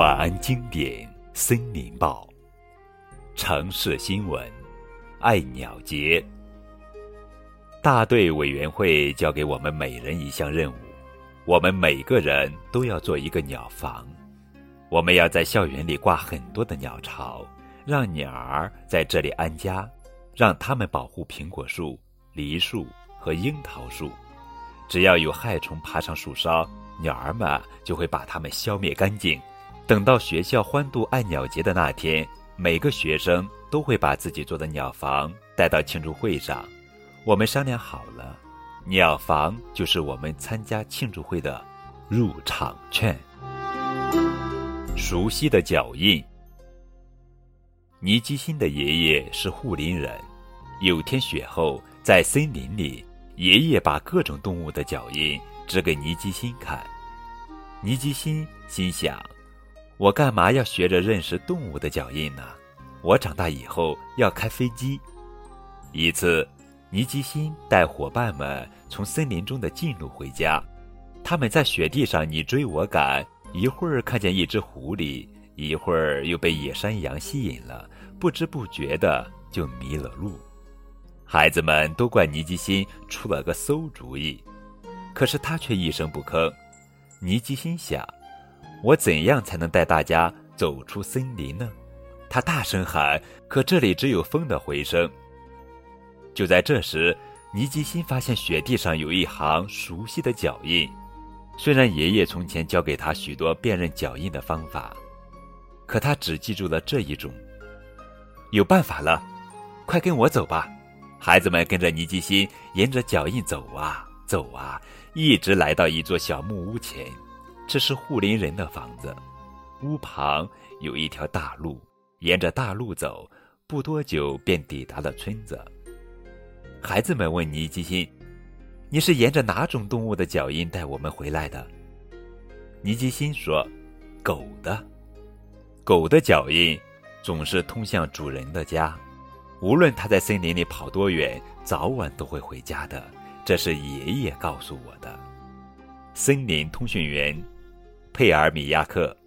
晚安经典《森林报》，城市新闻，爱鸟节。大队委员会交给我们每人一项任务，我们每个人都要做一个鸟房。我们要在校园里挂很多的鸟巢，让鸟儿在这里安家，让它们保护苹果树、梨树和樱桃树。只要有害虫爬上树梢，鸟儿们就会把它们消灭干净。等到学校欢度爱鸟节的那天，每个学生都会把自己做的鸟房带到庆祝会上。我们商量好了，鸟房就是我们参加庆祝会的入场券。熟悉的脚印。尼基辛的爷爷是护林人。有天雪后，在森林里，爷爷把各种动物的脚印指给尼基辛看。尼基辛心想。我干嘛要学着认识动物的脚印呢？我长大以后要开飞机。一次，尼基辛带伙伴们从森林中的近路回家，他们在雪地上你追我赶，一会儿看见一只狐狸，一会儿又被野山羊吸引了，不知不觉的就迷了路。孩子们都怪尼基辛出了个馊主意，可是他却一声不吭。尼基辛想。我怎样才能带大家走出森林呢？他大声喊，可这里只有风的回声。就在这时，尼基辛发现雪地上有一行熟悉的脚印。虽然爷爷从前教给他许多辨认脚印的方法，可他只记住了这一种。有办法了，快跟我走吧！孩子们跟着尼基辛沿着脚印走啊走啊，一直来到一座小木屋前。这是护林人的房子，屋旁有一条大路，沿着大路走，不多久便抵达了村子。孩子们问尼基辛：“你是沿着哪种动物的脚印带我们回来的？”尼基辛说：“狗的，狗的脚印总是通向主人的家，无论它在森林里跑多远，早晚都会回家的。这是爷爷告诉我的。”森林通讯员。佩尔米亚克。